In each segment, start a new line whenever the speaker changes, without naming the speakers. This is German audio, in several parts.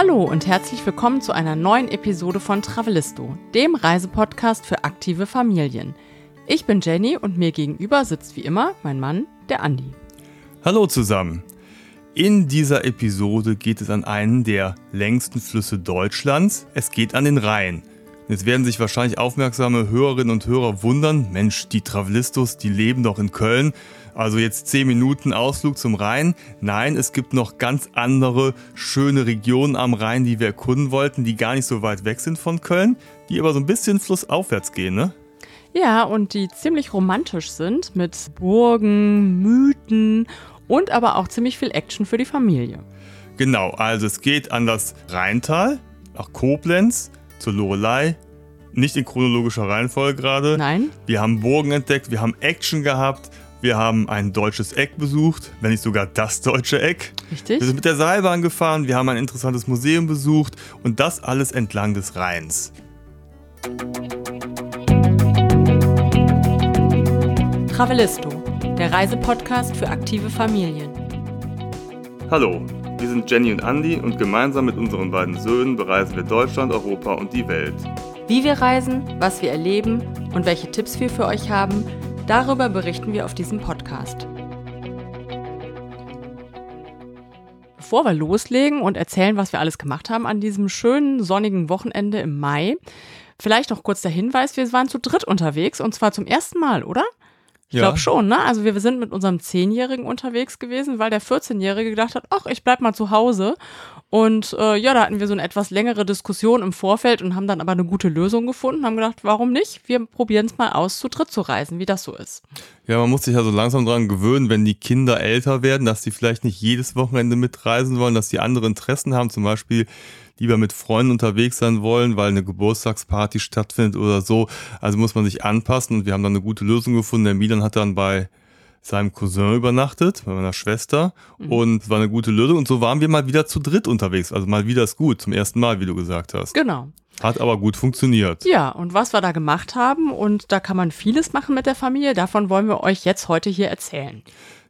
Hallo und herzlich willkommen zu einer neuen Episode von Travelisto, dem Reisepodcast für aktive Familien. Ich bin Jenny und mir gegenüber sitzt wie immer mein Mann, der Andi.
Hallo zusammen. In dieser Episode geht es an einen der längsten Flüsse Deutschlands. Es geht an den Rhein. Jetzt werden sich wahrscheinlich aufmerksame Hörerinnen und Hörer wundern, Mensch, die Travelistos, die leben doch in Köln. Also jetzt 10 Minuten Ausflug zum Rhein. Nein, es gibt noch ganz andere schöne Regionen am Rhein, die wir erkunden wollten, die gar nicht so weit weg sind von Köln, die aber so ein bisschen flussaufwärts gehen, ne?
Ja, und die ziemlich romantisch sind mit Burgen, Mythen und aber auch ziemlich viel Action für die Familie.
Genau, also es geht an das Rheintal, nach Koblenz, zur Lorelei. Nicht in chronologischer Reihenfolge gerade.
Nein.
Wir haben Burgen entdeckt, wir haben Action gehabt, wir haben ein deutsches Eck besucht, wenn nicht sogar das deutsche Eck.
Richtig.
Wir sind mit der Seilbahn gefahren, wir haben ein interessantes Museum besucht und das alles entlang des Rheins.
Travelisto, der Reisepodcast für aktive Familien.
Hallo, wir sind Jenny und Andy und gemeinsam mit unseren beiden Söhnen bereisen wir Deutschland, Europa und die Welt.
Wie wir reisen, was wir erleben und welche Tipps wir für euch haben, darüber berichten wir auf diesem Podcast. Bevor wir loslegen und erzählen, was wir alles gemacht haben an diesem schönen sonnigen Wochenende im Mai, vielleicht noch kurz der Hinweis, wir waren zu dritt unterwegs und zwar zum ersten Mal, oder? Ich
Ja.
glaube schon, ne? Also wir sind mit unserem Zehnjährigen unterwegs gewesen, weil der 14-Jährige gedacht hat, ach, ich bleib mal zu Hause. Und äh, ja, da hatten wir so eine etwas längere Diskussion im Vorfeld und haben dann aber eine gute Lösung gefunden, haben gedacht, warum nicht? Wir probieren es mal aus, zu dritt zu reisen, wie das so ist.
Ja, man muss sich ja so langsam dran gewöhnen, wenn die Kinder älter werden, dass sie vielleicht nicht jedes Wochenende mitreisen wollen, dass sie andere Interessen haben, zum Beispiel lieber mit Freunden unterwegs sein wollen, weil eine Geburtstagsparty stattfindet oder so. Also muss man sich anpassen und wir haben dann eine gute Lösung gefunden. Der Milan hat dann bei seinem Cousin übernachtet, bei meiner Schwester und es war eine gute Lösung und so waren wir mal wieder zu dritt unterwegs. Also mal wieder ist gut, zum ersten Mal, wie du gesagt hast.
Genau.
Hat aber gut funktioniert.
Ja, und was wir da gemacht haben, und da kann man vieles machen mit der Familie, davon wollen wir euch jetzt heute hier erzählen.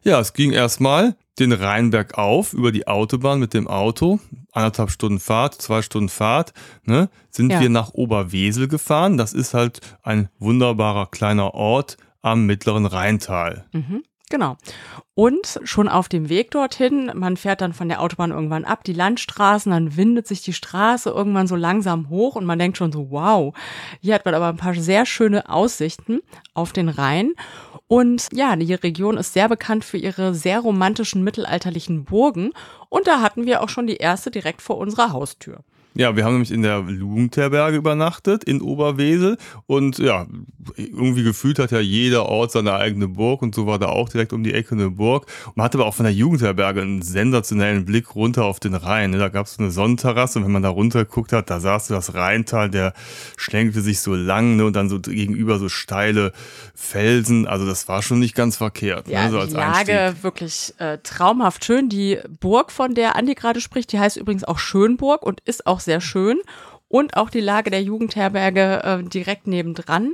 Ja, es ging erstmal den Rheinberg auf über die Autobahn mit dem Auto. Anderthalb Stunden Fahrt, zwei Stunden Fahrt, ne, sind
Ja.
wir nach Oberwesel gefahren. Das ist halt ein wunderbarer kleiner Ort am mittleren Rheintal.
Mhm, genau. Und schon auf dem Weg dorthin, man fährt dann von der Autobahn irgendwann ab, die Landstraßen, dann windet sich die Straße irgendwann so langsam hoch und man denkt schon so, wow, hier hat man aber ein paar sehr schöne Aussichten auf den Rhein. Und ja, die Region ist sehr bekannt für ihre sehr romantischen mittelalterlichen Burgen. Und da hatten wir auch schon die erste direkt vor unserer Haustür.
Ja, wir haben nämlich in der Jugendherberge übernachtet in Oberwesel und ja, irgendwie gefühlt hat ja jeder Ort seine eigene Burg und so war da auch direkt um die Ecke eine Burg. Man hatte aber auch von der Jugendherberge einen sensationellen Blick runter auf den Rhein. ne? Da gab es eine Sonnenterrasse und wenn man da runter geguckt hat, da sahst du das Rheintal, der schlängelte sich so lang ne, und dann so gegenüber so steile Felsen. Also das war schon nicht ganz verkehrt.
Ja,
ne, so
die
als
Lage
Einstieg.
wirklich äh, traumhaft schön. Die Burg, von der Andi gerade spricht, die heißt übrigens auch Schönburg und ist auch sehr schön. Und auch die Lage der Jugendherberge äh, direkt nebendran.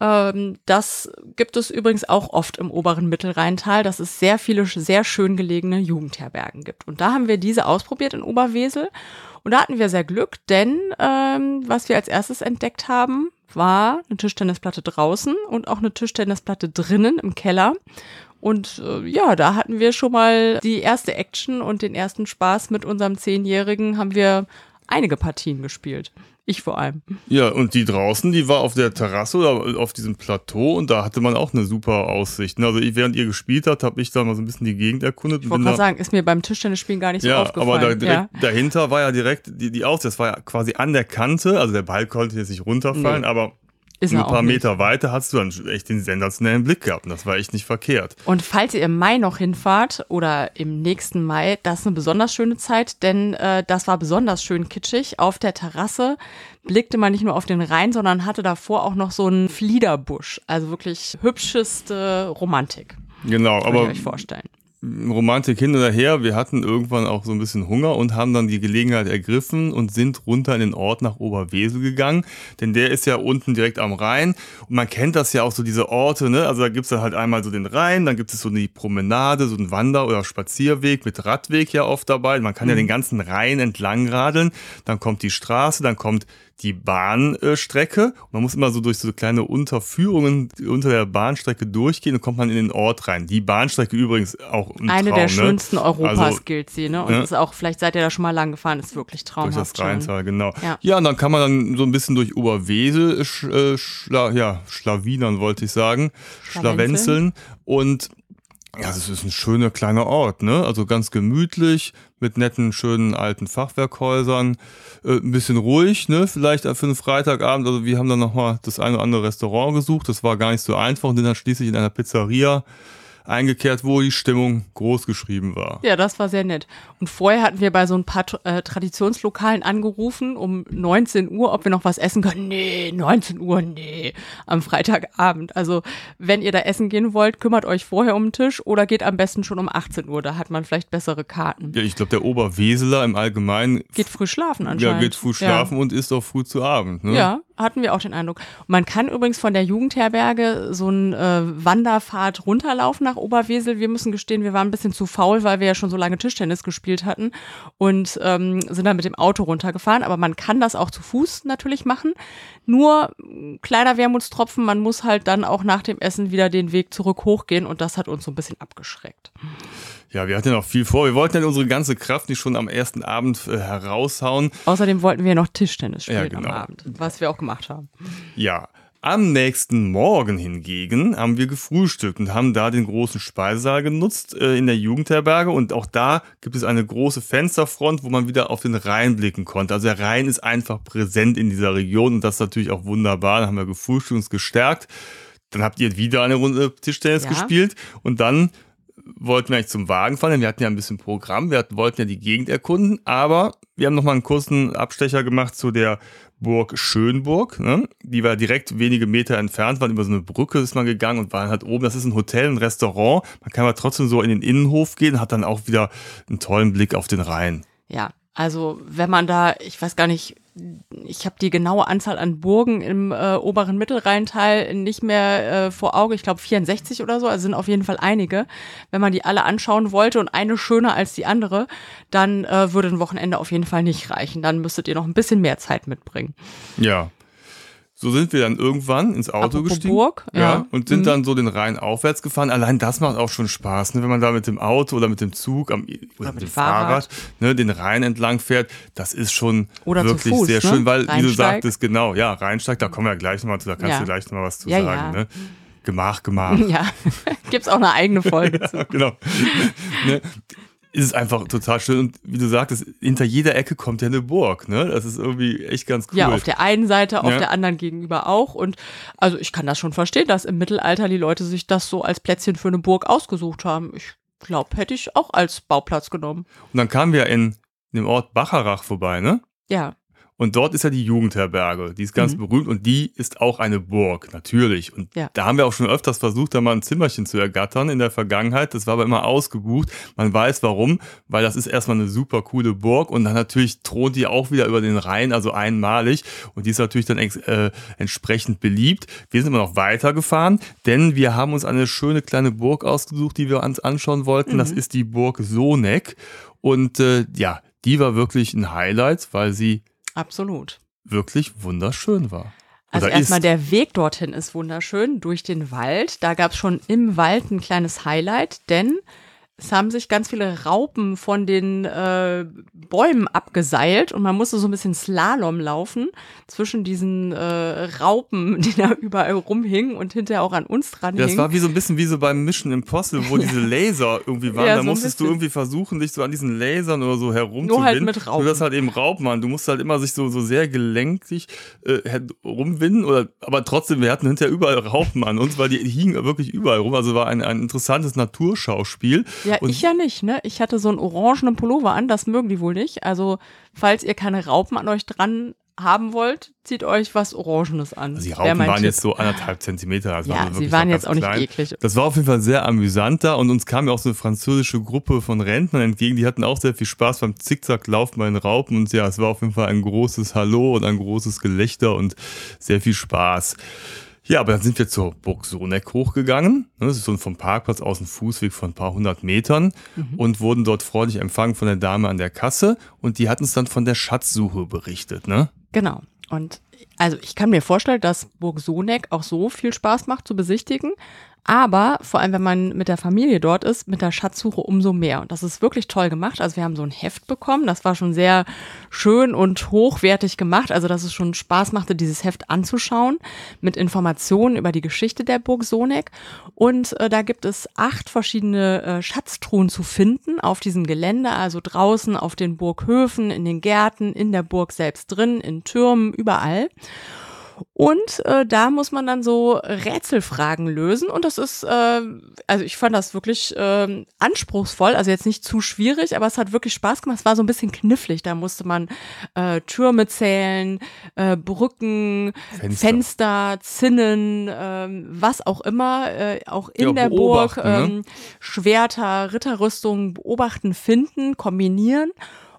Ähm, das gibt es übrigens auch oft im oberen Mittelrheintal, dass es sehr viele sehr schön gelegene Jugendherbergen gibt. Und da haben wir diese ausprobiert in Oberwesel. Und da hatten wir sehr Glück, denn ähm, was wir als erstes entdeckt haben, war eine Tischtennisplatte draußen und auch eine Tischtennisplatte drinnen im Keller. Und äh, ja, da hatten wir schon mal die erste Action und den ersten Spaß mit unserem Zehnjährigen haben wir einige Partien gespielt. Ich vor allem.
Ja, und die draußen, die war auf der Terrasse oder auf diesem Plateau und da hatte man auch eine super Aussicht. Also ich, während ihr gespielt habt, habe ich da mal so ein bisschen die Gegend erkundet.
Ich wollte gerade sagen, ist mir beim Tischtennisspielen gar nicht so
ja,
aufgefallen.
aber da direkt,
ja.
dahinter war ja direkt die, die Aussicht. Das war ja quasi an der Kante, also der Ball konnte jetzt nicht runterfallen,
Nee.
aber
Ist
ein paar
auch nicht.
Meter weiter hast du dann echt den sensationellen Blick gehabt und das war echt nicht verkehrt.
Und falls ihr im Mai noch hinfahrt oder im nächsten Mai, das ist eine besonders schöne Zeit, denn äh, das war besonders schön kitschig. Auf der Terrasse blickte man nicht nur auf den Rhein, sondern hatte davor auch noch so einen Fliederbusch. Also wirklich hübscheste Romantik,
Genau,
könnt ihr
aber
euch vorstellen.
Romantik hin oder her, wir hatten irgendwann auch so ein bisschen Hunger und haben dann die Gelegenheit ergriffen und sind runter in den Ort nach Oberwesel gegangen. Denn der ist ja unten direkt am Rhein. Und man kennt das ja auch so, diese Orte, ne? Also da gibt's dann halt einmal so den Rhein, dann gibt es so eine Promenade, so einen Wander- oder Spazierweg mit Radweg ja oft dabei. Man kann mhm. ja den ganzen Rhein entlang radeln. Dann kommt die Straße, dann kommt die Bahnstrecke. Man muss immer so durch so kleine Unterführungen unter der Bahnstrecke durchgehen und kommt man in den Ort rein. Die Bahnstrecke übrigens auch
ein Eine Traum, der ne? schönsten Europas also, gilt sie, ne? Und ja. ist auch, vielleicht seid ihr da schon mal lang gefahren, ist wirklich traumhaft.
Durch das Rheintal, genau. Ja. ja, und dann kann man dann so ein bisschen durch Oberwesel sch, äh, schla, ja, schlawinern, wollte ich sagen, schlawenzeln und ja, es ist ein schöner kleiner Ort, ne? Also ganz gemütlich, mit netten, schönen alten Fachwerkhäusern. Äh, ein bisschen ruhig, ne? Vielleicht für einen Freitagabend. Also wir haben dann nochmal das eine oder andere Restaurant gesucht. Das war gar nicht so einfach und sind dann schließlich in einer Pizzeria eingekehrt, wo die Stimmung groß geschrieben war.
Ja, das war sehr nett. Und vorher hatten wir bei so ein paar äh, Traditionslokalen angerufen um 19 Uhr, ob wir noch was essen können. Nee, 19 Uhr, nee, am Freitagabend. Also wenn ihr da essen gehen wollt, kümmert euch vorher um den Tisch oder geht am besten schon um 18 Uhr. Da hat man vielleicht bessere Karten.
Ja, ich glaube, der Oberweseler im Allgemeinen
geht früh schlafen anscheinend.
Ja, geht früh schlafen ja. und isst auch früh zu Abend. Ne?
Ja, hatten wir auch den Eindruck. man kann übrigens von der Jugendherberge so einen äh, Wanderpfad runterlaufen nach Oberwesel. Wir müssen gestehen, wir waren ein bisschen zu faul, weil wir ja schon so lange Tischtennis gespielt hatten und ähm, sind dann mit dem Auto runtergefahren. Aber man kann das auch zu Fuß natürlich machen. Nur kleiner Wermutstropfen, man muss halt dann auch nach dem Essen wieder den Weg zurück hochgehen und das hat uns so ein bisschen abgeschreckt.
Ja, wir hatten ja noch viel vor. Wir wollten ja unsere ganze Kraft nicht schon am ersten Abend äh, heraushauen.
Außerdem wollten wir noch Tischtennis spielen ja, genau. am Abend, was wir auch gemacht haben.
Ja, am nächsten Morgen hingegen haben wir gefrühstückt und haben da den großen Speisesaal genutzt äh, in der Jugendherberge. Und auch da gibt es eine große Fensterfront, wo man wieder auf den Rhein blicken konnte. Also der Rhein ist einfach präsent in dieser Region und das ist natürlich auch wunderbar. Dann haben wir gefrühstückt und uns gestärkt. Dann habt ihr wieder eine Runde Tischtennis ja. gespielt und dann wollten wir eigentlich zum Wagen fahren, denn wir hatten ja ein bisschen Programm, wir hatten, wollten ja die Gegend erkunden, aber wir haben nochmal einen kurzen Abstecher gemacht zu der Burg Schönburg, ne? die war direkt wenige Meter entfernt, waren über so eine Brücke ist man gegangen und waren halt oben, das ist ein Hotel, ein Restaurant, man kann aber trotzdem so in den Innenhof gehen, hat dann auch wieder einen tollen Blick auf den Rhein.
Ja, also wenn man da, ich weiß gar nicht, ich habe die genaue Anzahl an Burgen im äh, oberen Mittelrheintal nicht mehr äh, vor Auge. Ich glaube 64 oder so, also sind auf jeden Fall einige. Wenn man die alle anschauen wollte und eine schöner als die andere, dann äh, würde ein Wochenende auf jeden Fall nicht reichen. Dann müsstet ihr noch ein bisschen mehr Zeit mitbringen.
Ja, so sind wir dann irgendwann ins Auto Apropos gestiegen.
Burg, ja. ja
und sind mhm. dann so den Rhein aufwärts gefahren. Allein das macht auch schon Spaß, ne? wenn man da mit dem Auto oder mit dem Zug am, oder, mit dem Fahrrad, Fahrrad ne, den Rhein entlang fährt. Das ist schon oder wirklich Fuß, sehr ne? schön, weil, wie du sagtest, genau, ja, Rheinsteig, da kommen wir ja gleich nochmal zu, da kannst ja. du gleich nochmal was zu ja, sagen. Ne? Gemach, Gemach.
Ja, gibt's auch eine eigene Folge zu.
genau. ne? Ist es einfach total schön. Und wie du sagtest, hinter jeder Ecke kommt ja eine Burg. Ne? Das ist irgendwie echt ganz cool.
Ja, auf der einen Seite, auf ja. der anderen gegenüber auch. Und also ich kann das schon verstehen, dass im Mittelalter die Leute sich das so als Plätzchen für eine Burg ausgesucht haben. Ich glaube, hätte ich auch als Bauplatz genommen.
Und dann kamen wir in, in dem Ort Bacharach vorbei, ne?
Ja.
Und dort ist ja die Jugendherberge. Die ist ganz mhm. berühmt und die ist auch eine Burg, natürlich. Und ja. da haben wir auch schon öfters versucht, da mal ein Zimmerchen zu ergattern in der Vergangenheit. Das war aber immer ausgebucht. Man weiß warum, weil das ist erstmal eine super coole Burg und dann natürlich thront die auch wieder über den Rhein, also einmalig. Und die ist natürlich dann äh, entsprechend beliebt. Wir sind immer noch weitergefahren, denn wir haben uns eine schöne kleine Burg ausgesucht, die wir uns anschauen wollten. Mhm. Das ist die Burg Soneck. Und äh, ja, die war wirklich ein Highlight, weil sie
Absolut.
Wirklich wunderschön war.
Also erstmal der Weg dorthin ist wunderschön durch den Wald. Da gab es schon im Wald ein kleines Highlight, denn es haben sich ganz viele Raupen von den äh, Bäumen abgeseilt und man musste so ein bisschen Slalom laufen zwischen diesen äh, Raupen, die da überall rumhingen und hinterher auch an uns dran
ja, hingen. Das war wie so ein bisschen wie so beim Mission Impossible, wo diese Laser irgendwie waren. Ja, da so musstest du irgendwie versuchen, dich so an diesen Lasern oder so herumzuwinden. Nur halt mit Raupen. Du das halt eben Raupen waren. Du musst halt immer sich so, so sehr gelenkig äh, rumwinden oder, aber trotzdem, wir hatten hinterher überall Raupen an uns, weil die hingen wirklich überall rum. Also war ein, ein interessantes Naturschauspiel.
Ja, und ich ja nicht, ne? Ich hatte so einen orangenen Pullover an, das mögen die wohl nicht. Also, falls ihr keine Raupen an euch dran haben wollt, zieht euch was Orangenes an.
Also die Raupen waren
Tipp.
jetzt so anderthalb Zentimeter. Also
Ja,
waren
sie waren jetzt auch nicht
klein.
eklig.
Das war auf jeden Fall sehr amüsant da und uns kam ja auch so eine französische Gruppe von Rentnern entgegen. Die hatten auch sehr viel Spaß beim Zickzacklaufen bei den Raupen und ja, es war auf jeden Fall ein großes Hallo und ein großes Gelächter und sehr viel Spaß. Ja, aber dann sind wir zur Burg Soneck hochgegangen. Ne, Das ist so vom Parkplatz aus ein Fußweg von ein paar hundert Metern
Mhm.
und wurden dort freundlich empfangen von der Dame an der Kasse und die hat uns dann von der Schatzsuche berichtet, ne?
Genau. Und also ich kann mir vorstellen, dass Burg Soneck auch so viel Spaß macht zu besichtigen. Aber vor allem, wenn man mit der Familie dort ist, mit der Schatzsuche umso mehr. Und das ist wirklich toll gemacht. Also wir haben so ein Heft bekommen. Das war schon sehr schön und hochwertig gemacht. Also dass es schon Spaß machte, dieses Heft anzuschauen mit Informationen über die Geschichte der Burg Soneck. Und äh, da gibt es acht verschiedene äh, Schatztruhen zu finden auf diesem Gelände. Also draußen auf den Burghöfen, in den Gärten, in der Burg selbst drin, in Türmen, überall. Und äh, da muss man dann so Rätselfragen lösen. Und das ist, äh, also ich fand das wirklich ähm, anspruchsvoll, also jetzt nicht zu schwierig, aber es hat wirklich Spaß gemacht. Es war so ein bisschen knifflig. Da musste man äh, Türme zählen, äh, Brücken,
Fenster.
Fenster, Zinnen, ähm, was auch immer, äh, auch in
Ja,
der Burg,
beobachten, ne?
ähm, Schwerter, Ritterrüstungen beobachten, finden, kombinieren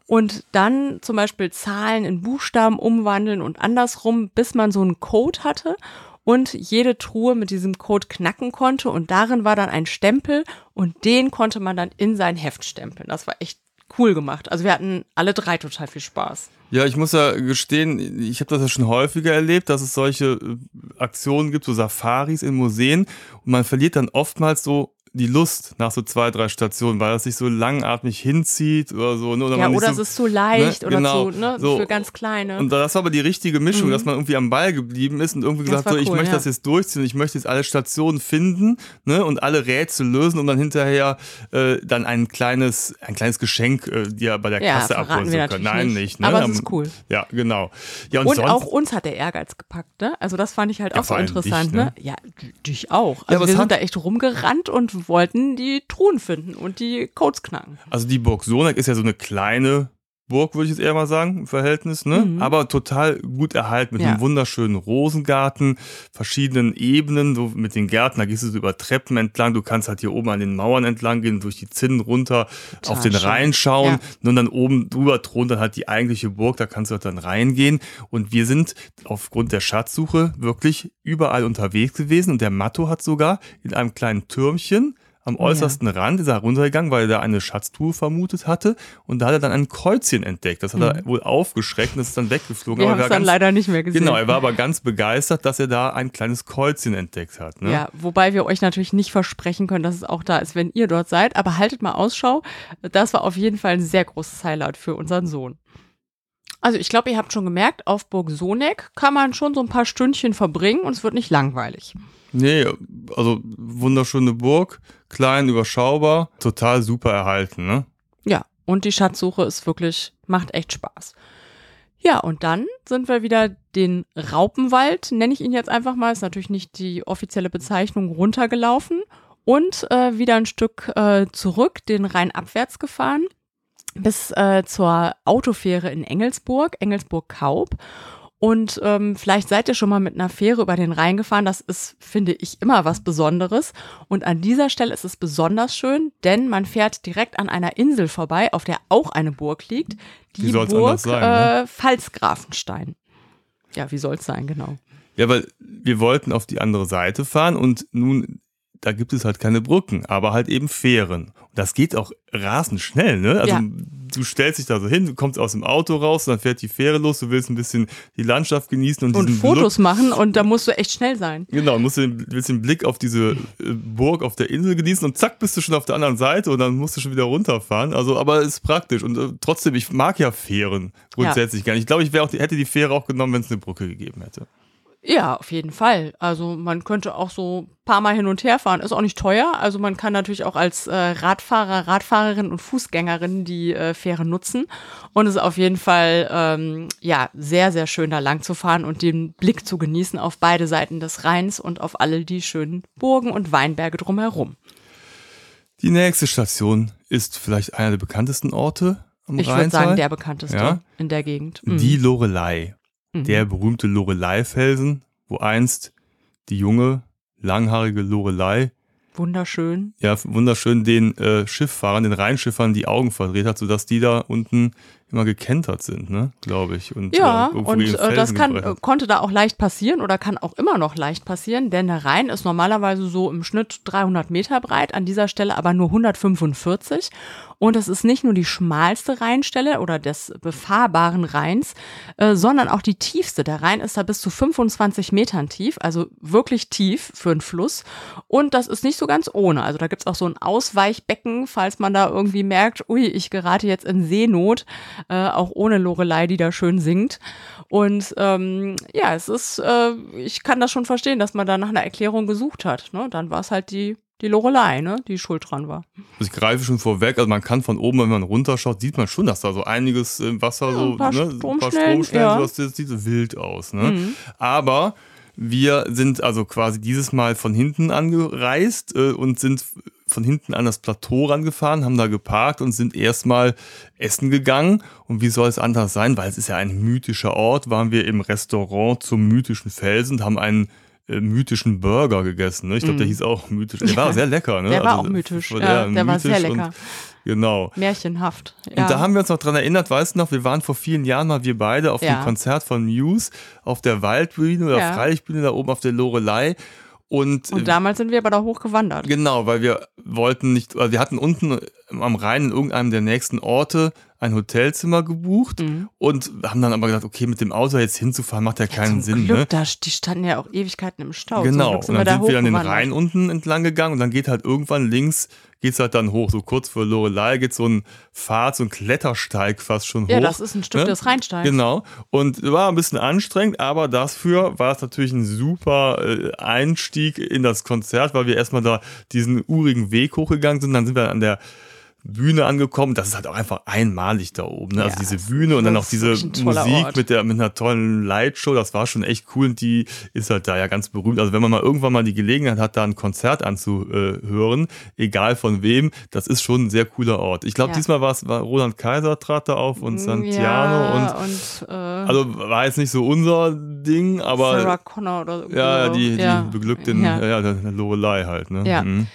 und dann zum Beispiel Zahlen in Buchstaben umwandeln und andersrum, bis man so einen Code hatte und jede Truhe mit diesem Code knacken konnte und darin war dann ein Stempel und den konnte man dann in sein Heft stempeln. Das war echt cool gemacht. Also wir hatten alle drei total viel Spaß.
Ja, ich muss ja gestehen, ich habe das ja schon häufiger erlebt, dass es solche äh, Aktionen gibt, so Safaris in Museen und man verliert dann oftmals so die Lust nach so zwei, drei Stationen, weil das sich so langatmig hinzieht oder so. Ne? Oder
ja, oder
so,
es ist zu leicht
ne,
oder
genau,
zu, ne,
so.
für ganz kleine.
Und das war aber die richtige Mischung,
Mhm.
dass man irgendwie am Ball geblieben ist und irgendwie gesagt
war
so, ich
cool,
möchte
ja.
das jetzt durchziehen, ich möchte jetzt alle Stationen finden ne, und alle Rätsel lösen, um dann hinterher äh, dann ein kleines, ein kleines Geschenk äh, dir bei der
ja,
Kasse abholen zu können. Nein,
nicht.
nicht. ne?
Aber es
Am-
ist cool.
Ja, genau. Ja, und,
Und auch uns hat der Ehrgeiz gepackt, ne? Also das fand ich halt auch so interessant,
dich,
ne?
ne?
Ja, dich auch. Also wir
hat-
sind da echt rumgerannt und wollten die Truhen finden und die Codes knacken.
Also die Burg Soneck ist ja so eine kleine Burg, würde ich jetzt eher mal sagen, im Verhältnis, ne?
Mhm.
Aber total gut erhalten mit
Ja.
einem wunderschönen Rosengarten, verschiedenen Ebenen, so mit den Gärten, da gehst du so über Treppen entlang, du kannst halt hier oben an den Mauern entlang gehen, durch die Zinnen runter
Total
auf den
schön.
Rhein schauen
Ja.
und dann oben drüber thront dann halt die eigentliche Burg, da kannst du halt dann reingehen und wir sind aufgrund der Schatzsuche wirklich überall unterwegs gewesen und der Matto hat sogar in einem kleinen Türmchen am
Oh ja.
äußersten Rand ist er runtergegangen, weil er da eine Schatztruhe vermutet hatte. Und da hat er dann ein Kreuzchen entdeckt. Das hat er wohl aufgeschreckt und ist dann weggeflogen.
Mhm. Wir
Aber
haben es dann
ganz,
leider nicht mehr gesehen.
genau, er war aber ganz begeistert, dass er da ein kleines Kreuzchen entdeckt hat. Ne?
Ja, wobei wir euch natürlich nicht versprechen können, dass es auch da ist, wenn ihr dort seid. Aber haltet mal Ausschau. Das war auf jeden Fall ein sehr großes Highlight für unseren Sohn. Also ich glaube, ihr habt schon gemerkt, auf Burg Soneck kann man schon so ein paar Stündchen verbringen und es wird nicht langweilig.
Nee, also wunderschöne Burg, klein, überschaubar, total super erhalten. Ne?
Ja, und die Schatzsuche ist wirklich, macht echt Spaß. Ja, und dann sind wir wieder den Raupenwald, nenne ich ihn jetzt einfach mal, ist natürlich nicht die offizielle Bezeichnung, runtergelaufen und äh, wieder ein Stück äh, zurück, den Rhein abwärts gefahren, bis äh, zur Autofähre in Engelsburg, Engelsburg-Kaub. Und ähm, vielleicht seid ihr schon mal mit einer Fähre über den Rhein gefahren. Das ist, finde ich, immer was Besonderes. Und an dieser Stelle ist es besonders schön, denn man fährt direkt an einer Insel vorbei, auf der auch eine Burg liegt. Die
Wie soll's
Burg
anders sein, ne?
äh, Pfalzgrafenstein. Ja, wie soll's sein, genau.
Ja, weil wir wollten auf die andere Seite fahren und nun, da gibt es halt keine Brücken, aber halt eben Fähren. Das geht auch rasend schnell, ne? Also
Ja.
du stellst dich da so hin, du kommst aus dem Auto raus, dann fährt die Fähre los, du willst ein bisschen die Landschaft genießen und,
Und Fotos machen und da musst du echt schnell sein.
Genau, musst du willst den Blick auf diese äh, Burg auf der Insel genießen und zack, bist du schon auf der anderen Seite und dann musst du schon wieder runterfahren. Also, aber es ist praktisch und äh, trotzdem, ich mag ja Fähren grundsätzlich gerne. Ich glaube, ich wäre auch, die- hätte die Fähre auch genommen, wenn es eine Brücke gegeben hätte.
Ja, auf jeden Fall. Also man könnte auch so ein paar Mal hin und her fahren. Ist auch nicht teuer. Also man kann natürlich auch als äh, Radfahrer, Radfahrerin und Fußgängerin die äh, Fähre nutzen. Und es ist auf jeden Fall ähm, ja sehr, sehr schön da lang zu fahren und den Blick zu genießen auf beide Seiten des Rheins und auf alle die schönen Burgen und Weinberge drumherum.
Die nächste Station ist vielleicht einer der bekanntesten Orte am
Ich würde sagen, der bekannteste
Ja?
in der Gegend. Mhm.
Die Lorelei.
Mhm.
der berühmte Lorelei-Felsen, wo einst die junge, langhaarige Lorelei
Wunderschön.
ja, wunderschön den äh, Schifffahrern, den Rheinschiffern die Augen verdreht hat, sodass die da unten immer gekentert sind, ne, glaube ich. Und,
Ja,
äh,
und äh, das kann, konnte da auch leicht passieren oder kann auch immer noch leicht passieren, denn der Rhein ist normalerweise so im Schnitt 300 Meter breit, an dieser Stelle aber nur 145. Und es ist nicht nur die schmalste Rheinstelle oder des befahrbaren Rheins, äh, sondern auch die tiefste. Der Rhein ist da bis zu 25 Metern tief, also wirklich tief für einen Fluss. Und das ist nicht so ganz ohne. Also da gibt's auch so ein Ausweichbecken, falls man da irgendwie merkt, ui, ich gerate jetzt in Seenot, äh, auch ohne Lorelei, die da schön singt. Und ähm, ja, es ist, äh, ich kann das schon verstehen, dass man da nach einer Erklärung gesucht hat. Ne? Dann war es halt die, die Lorelei, ne? die schuld dran war.
Also ich greife schon vorweg, also man kann von oben, wenn man runterschaut, sieht man schon, dass da so einiges im Wasser
Ja,
so,
ein paar
ne,
Stromschnellen,
Stromschnellen,
ja.
sowas, das sieht so wild aus. Ne?
Mhm.
Aber wir sind also quasi dieses Mal von hinten angereist äh, und sind von hinten an das Plateau rangefahren, haben da geparkt und sind erstmal essen gegangen. Und wie soll es anders sein? Weil es ist ja ein mythischer Ort, waren wir im Restaurant zum mythischen Felsen und haben einen äh, mythischen Burger gegessen. Ne? Ich glaube, der hieß auch mythisch. Der war sehr lecker. Ne?
Mhm. Der war
Also,
auch mythisch.
war
Ja, der war sehr
mythisch und-
lecker.
Genau.
Märchenhaft.
Und da haben wir uns noch dran erinnert, weißt du noch, wir waren vor vielen Jahren mal, wir beide, auf
Ja.
dem Konzert von Muse auf der Waldbühne oder
Ja.
Freilichtbühne da oben auf der Lorelei. Und,
und damals sind wir aber da hochgewandert.
Genau, weil wir wollten nicht, also wir hatten unten am Rhein in irgendeinem der nächsten Orte ein Hotelzimmer gebucht
Mhm.
und haben dann aber gesagt, okay, mit dem Auto jetzt hinzufahren macht ja keinen
Zum
Sinn.
Glück,
ne?
da, die standen ja auch Ewigkeiten im Stau.
Genau, und dann
wir da
sind wir an den. Rhein unten entlang gegangen und dann geht halt irgendwann links, geht's halt dann hoch, so kurz vor Lorelei geht so ein Pfad, so ein Klettersteig fast schon hoch.
Ja, das ist ein Stück
ne?
des Rheinsteigs.
Genau. Und war ein bisschen anstrengend, aber dafür war es natürlich ein super äh, Einstieg in das Konzert, weil wir erstmal da diesen urigen Weg hochgegangen sind. Dann sind wir an der Bühne angekommen. Das ist halt auch einfach einmalig da oben. Ne? also
Ja,
diese
das
Bühne und dann auch diese Musik
Ort.
mit der mit einer tollen Lightshow. Das war schon echt cool und die ist halt da ja ganz berühmt. Also wenn man mal irgendwann mal die Gelegenheit hat, da ein Konzert anzuhören, egal von wem, das ist schon ein sehr cooler Ort. Ich glaube,
Ja.
diesmal war es war Roland Kaiser trat da auf und Santiano
ja,
und
und äh,
also war jetzt nicht so unser Ding, aber
Sarah Connor oder so.
ja, die, die
Ja.
beglückten, ja,
Ja.
Lorelei halt, ne?
Ja.
Mhm.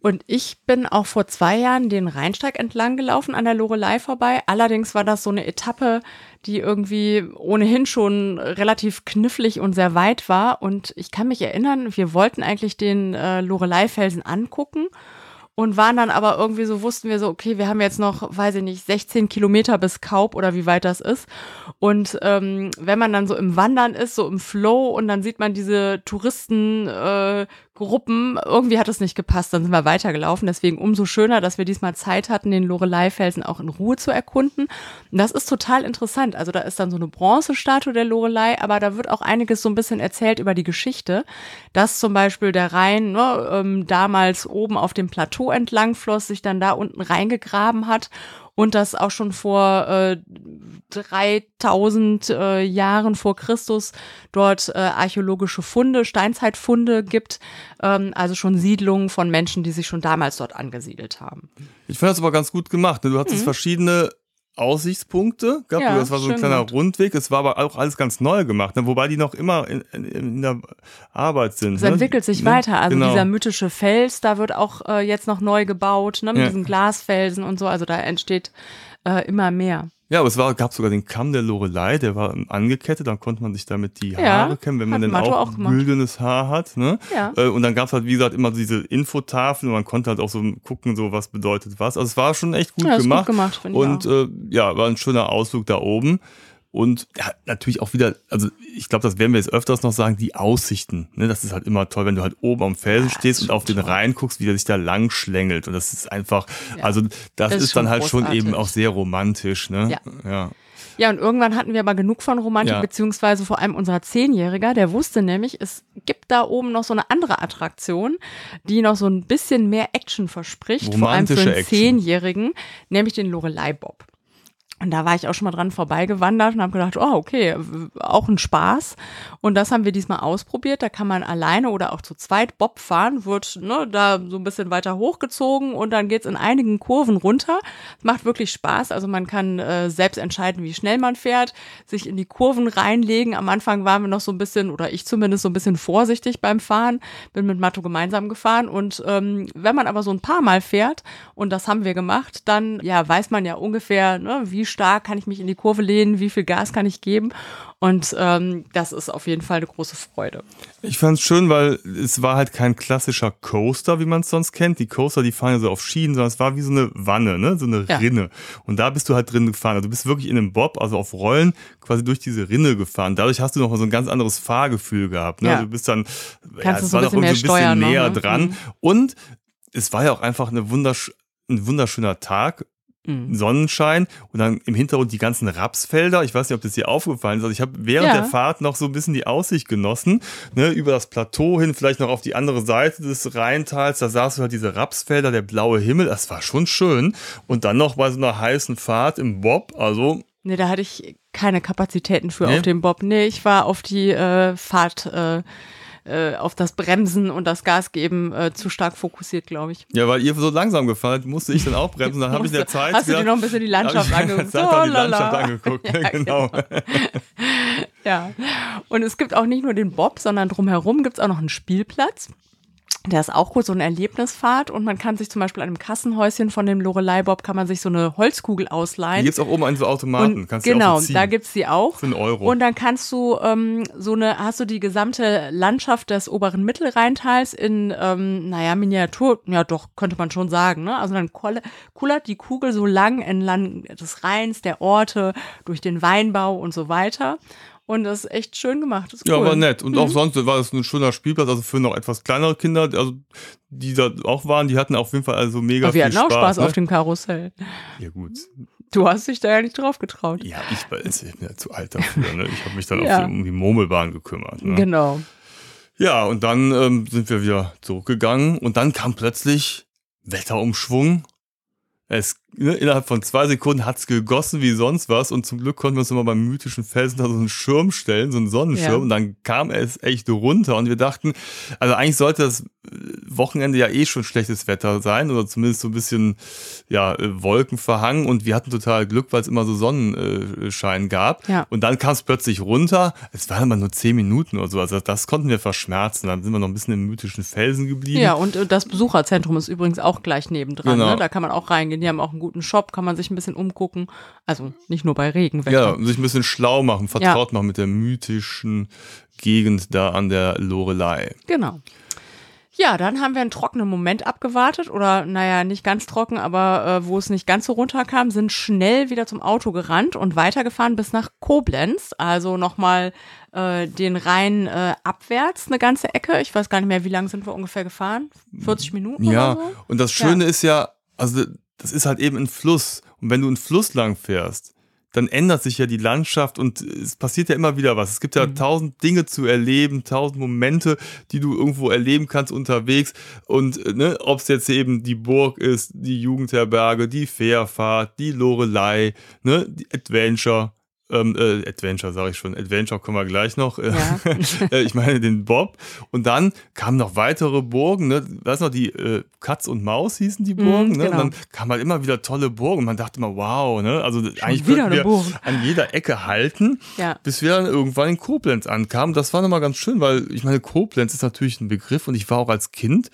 Und ich bin auch vor zwei Jahren den Rheinsteig entlang gelaufen, an der Lorelei vorbei. Allerdings war das so eine Etappe, die irgendwie ohnehin schon relativ knifflig und sehr weit war. Und ich kann mich erinnern, wir wollten eigentlich den äh, Lorelei-Felsen angucken und waren dann aber irgendwie so, wussten wir so, okay, wir haben jetzt noch, weiß ich nicht, 16 Kilometer bis Kaup oder wie weit das ist. Und ähm, wenn man dann so im Wandern ist, so im Flow und dann sieht man diese Touristengruppen, äh, Gruppen, irgendwie hat es nicht gepasst, dann sind wir weitergelaufen. Deswegen umso schöner, dass wir diesmal Zeit hatten, den Lorelei-Felsen auch in Ruhe zu erkunden. Und das ist total interessant. Also da ist dann so eine Bronzestatue der Lorelei, aber da wird auch einiges so ein bisschen erzählt über die Geschichte, dass zum Beispiel der Rhein ne, ähm, damals oben auf dem Plateau entlang floss, sich dann da unten reingegraben hat und das auch schon vor äh, 3000 äh, Jahren vor Christus dort äh, archäologische Funde, Steinzeitfunde gibt, ähm, also schon Siedlungen von Menschen, die sich schon damals dort angesiedelt haben.
Ich fand das aber ganz gut gemacht. Ne? Du hattest verschiedene Aussichtspunkte gehabt.
Mhm. Ja,
das war so ein kleiner
gemacht.
Rundweg. Es war aber auch alles ganz neu gemacht, ne? wobei die noch immer in, in, in der Arbeit sind.
Es
ne?
entwickelt sich
Ne?
weiter. Also
genau.
dieser mythische Fels, da wird auch äh, jetzt noch neu gebaut, ne, mit
Ja.
diesen Glasfelsen und so. Also da entsteht äh, immer mehr.
Ja, aber es war, gab sogar den Kamm der Lorelei, der war angekettet, dann konnte man sich damit die
Ja,
Haare kämmen, wenn man
Matto
auch,
auch gemacht.
güldenes Haar hat. Ne?
Ja.
Äh, Und dann gab es halt, wie gesagt, immer diese Infotafeln und man konnte halt auch so gucken, so was bedeutet was. Also es war schon echt gut
Ja, ist gut
gemacht.
gemacht, finde ich
Und äh, ja, war ein schöner Ausflug da oben. Und ja, natürlich auch wieder, also ich glaube, das werden wir jetzt öfters noch sagen, die Aussichten. Ne? Das ist halt immer toll, wenn du halt oben am Felsen
Ja,
stehst und auf den. Rhein guckst, wie der sich da lang schlängelt. Und das ist einfach,
Ja.
also das,
Das ist
ist dann halt schon eben
großartig.
auch sehr romantisch. Ne?
Ja.
ja.
Ja, und irgendwann hatten wir aber genug von Romantik,
Ja.
beziehungsweise vor allem unser Zehnjähriger, der wusste nämlich, es gibt da oben noch so eine andere Attraktion, die noch so ein bisschen mehr Action verspricht, vor allem für
Romantische
einen
Action.
Zehnjährigen, nämlich den Lorelei-Bob. Und da war ich auch schon mal dran vorbeigewandert und habe gedacht, oh, okay, auch ein Spaß. Und das haben wir diesmal ausprobiert. Da kann man alleine oder auch zu zweit Bob fahren, wird ne, da so ein bisschen weiter hochgezogen und dann geht's in einigen Kurven runter. Macht wirklich Spaß. Also man kann äh, selbst entscheiden, wie schnell man fährt, sich in die Kurven reinlegen. Am Anfang waren wir noch so ein bisschen, oder ich zumindest so ein bisschen vorsichtig beim Fahren, bin mit Matto gemeinsam gefahren. Und ähm, wenn man aber so ein paar Mal fährt, und das haben wir gemacht, dann ja, weiß man ja ungefähr, ne, wie stark kann ich mich in die Kurve lehnen, wie viel Gas kann ich geben. Und ähm, das ist auf jeden Fall eine große Freude.
Ich fand es schön, weil es war halt kein klassischer Coaster, wie man es sonst kennt. Die Coaster, die fahren ja so auf Schienen, sondern es war wie so eine Wanne, ne? so eine ja. Rinne. Und da bist du halt drin gefahren. Also du bist wirklich in einem Bob, also auf Rollen, quasi durch diese Rinne gefahren. Dadurch hast du noch so ein ganz anderes Fahrgefühl gehabt. Ne? Ja. Du bist dann,
Kannst ja, es war noch irgendwie ein bisschen
näher
noch, ne?
dran. Mhm. Und es war ja auch einfach eine wundersch ein wunderschöner Tag mhm. Sonnenschein und dann im Hintergrund die ganzen Rapsfelder. Ich weiß nicht, ob das dir aufgefallen ist. Also ich habe während ja. der Fahrt noch so ein bisschen die Aussicht genossen, ne, über das Plateau hin, vielleicht noch auf die andere Seite des Rheintals. Da sahst du halt diese Rapsfelder, der blaue Himmel. Das war schon schön. Und dann noch bei so einer heißen Fahrt im Bob. Also
Nee, da hatte ich keine Kapazitäten für nee? auf dem Bob. Nee, ich war auf die äh, Fahrt äh, äh, auf das Bremsen und das Gas geben äh, zu stark fokussiert, glaube ich.
Ja, weil ihr so langsam gefahren musste ich dann auch bremsen. Dann habe ich in der Zeit.
Hast wieder, du dir noch ein bisschen die Landschaft angeguckt?
Zeit oh, die Landschaft angeguckt. ja, genau. genau.
ja. Und es gibt auch nicht nur den Bob, sondern drumherum gibt es auch noch einen Spielplatz. Der ist auch gut, so eine Erlebnisfahrt und man kann sich zum Beispiel an einem Kassenhäuschen von dem Lorelei Bob kann man sich so eine Holzkugel ausleihen.
Die gibt's auch oben an so Automaten.
Und kannst genau, so da gibt's die auch.
Für einen Euro.
Und dann kannst du ähm, so eine, hast du die gesamte Landschaft des oberen Mittelrheintals in, ähm, naja, Miniatur, ja doch, könnte man schon sagen. Ne? Also dann kullert die Kugel so lang entlang des Rheins, der Orte, durch den Weinbau und so weiter. Und das ist echt schön gemacht. Ist
cool. Ja, war nett. Und mhm. auch sonst war es ein schöner Spielplatz, also für noch etwas kleinere Kinder, also die da auch waren, die hatten auf jeden Fall also mega Aber
wir
viel
Spaß. Wir hatten auch Spaß
ne?
auf dem Karussell.
Ja, gut.
Du hast dich da ja nicht drauf getraut.
Ja, ich, ich bin ja zu alt dafür. Ne? Ich habe mich dann ja. auf die, um die Murmelbahn gekümmert. Ne?
Genau.
Ja, und dann ähm, sind wir wieder zurückgegangen und dann kam plötzlich Wetterumschwung es, ne, innerhalb von zwei Sekunden hat's gegossen wie sonst was und zum Glück konnten wir uns immer beim mythischen Felsen da so einen Schirm stellen, so einen Sonnenschirm ja. und dann kam es echt runter und wir dachten, also eigentlich sollte das Wochenende ja eh schon schlechtes Wetter sein oder zumindest so ein bisschen ja Wolken verhangen und wir hatten total Glück, weil es immer so Sonnenschein gab
ja.
und dann kam es plötzlich runter. Es waren aber nur zehn Minuten oder so, also das konnten wir verschmerzen. Dann sind wir noch ein bisschen im mythischen Felsen geblieben.
Ja und das Besucherzentrum ist übrigens auch gleich nebendran. Genau. Ne? Da kann man auch reingehen die haben auch einen guten Shop, kann man sich ein bisschen umgucken. Also nicht nur bei Regenwetter.
Ja, sich ein bisschen schlau machen, vertraut ja. machen mit der mythischen Gegend da an der Lorelei.
Genau. Ja, dann haben wir einen trockenen Moment abgewartet oder naja, nicht ganz trocken, aber äh, wo es nicht ganz so runterkam, sind schnell wieder zum Auto gerannt und weitergefahren bis nach Koblenz. Also nochmal äh, den Rhein äh, abwärts eine ganze Ecke. Ich weiß gar nicht mehr, wie lange sind wir ungefähr gefahren? 40 Minuten
ja,
so?
und das Schöne ja. ist ja, also das ist halt eben ein Fluss. Und wenn du einen Fluss lang fährst, dann ändert sich ja die Landschaft und es passiert ja immer wieder was. Es gibt ja mhm. tausend Dinge zu erleben, tausend Momente, die du irgendwo erleben kannst unterwegs. Und ne, ob es jetzt eben die Burg ist, die Jugendherberge, die Fährfahrt, die Lorelei, ne, die Adventure, ähm, äh, Adventure sage ich schon, Adventure kommen wir gleich noch. Ja. Äh, ich meine den Bob. Und dann kamen noch weitere Burgen, ne? Weißt du noch, die äh, Katz und Maus hießen die Burgen, mm, ne? Genau. Und dann kamen halt immer wieder tolle Burgen. Und man dachte immer, wow, ne? Also schon eigentlich könnten wir Burg. an jeder Ecke halten,
ja.
bis wir dann irgendwann in Koblenz ankamen. Das war nochmal ganz schön, weil ich meine, Koblenz ist natürlich ein Begriff und ich war auch als Kind